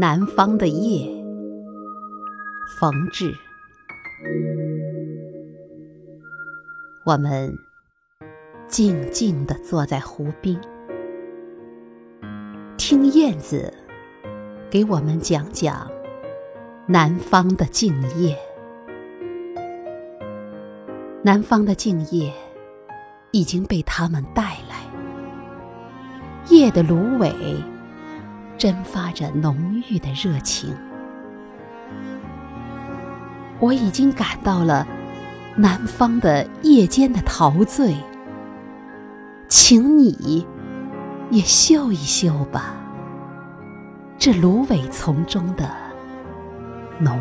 南方的夜，冯至。我们静静地坐在湖边，听燕子给我们讲讲南方的静夜。南方的静夜已经被他们带来，夜的芦苇蒸发着浓郁的热情。我已经感到了南方的夜间的陶醉，请你也嗅一嗅吧，这芦苇丛中的浓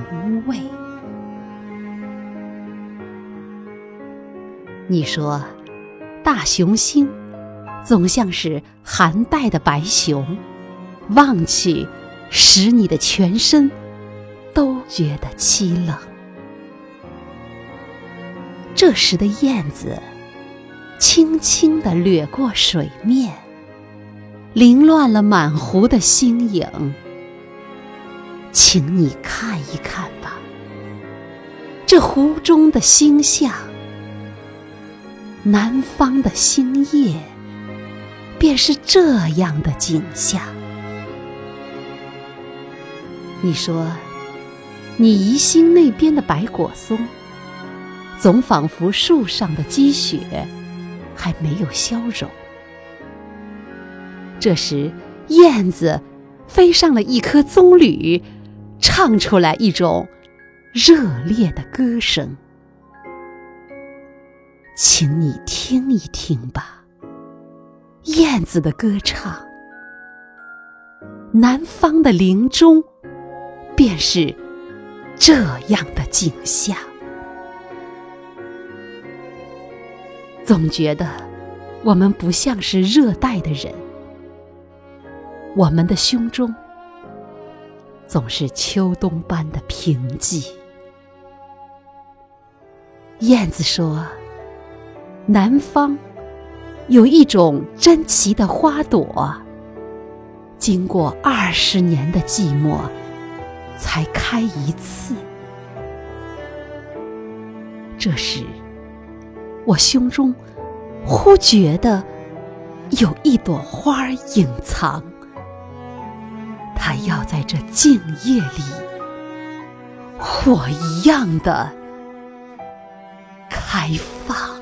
味。你说，大雄星总像是寒带的白熊，望去使你的全身都觉得凄冷。这时的燕子轻轻地掠过水面，凌乱了满湖的星影。请你看一看吧，这湖中的星象。南方的星夜，便是这样的景象。你说，你宜兴那边的白果松，总仿佛树上的积雪还没有消融。这时，燕子飞上了一棵棕榈，唱出来一种热烈的歌声。请你听一听吧，燕子的歌唱。南方的林中，便是这样的景象。总觉得我们不像是热带的人，我们的胸中总是秋冬般的平寂。燕子说。南方有一种珍奇的花朵，经过二十年的寂寞，才开一次。这时，我胸中忽觉得有一朵花隐藏，它要在这静夜里，火一样的开放。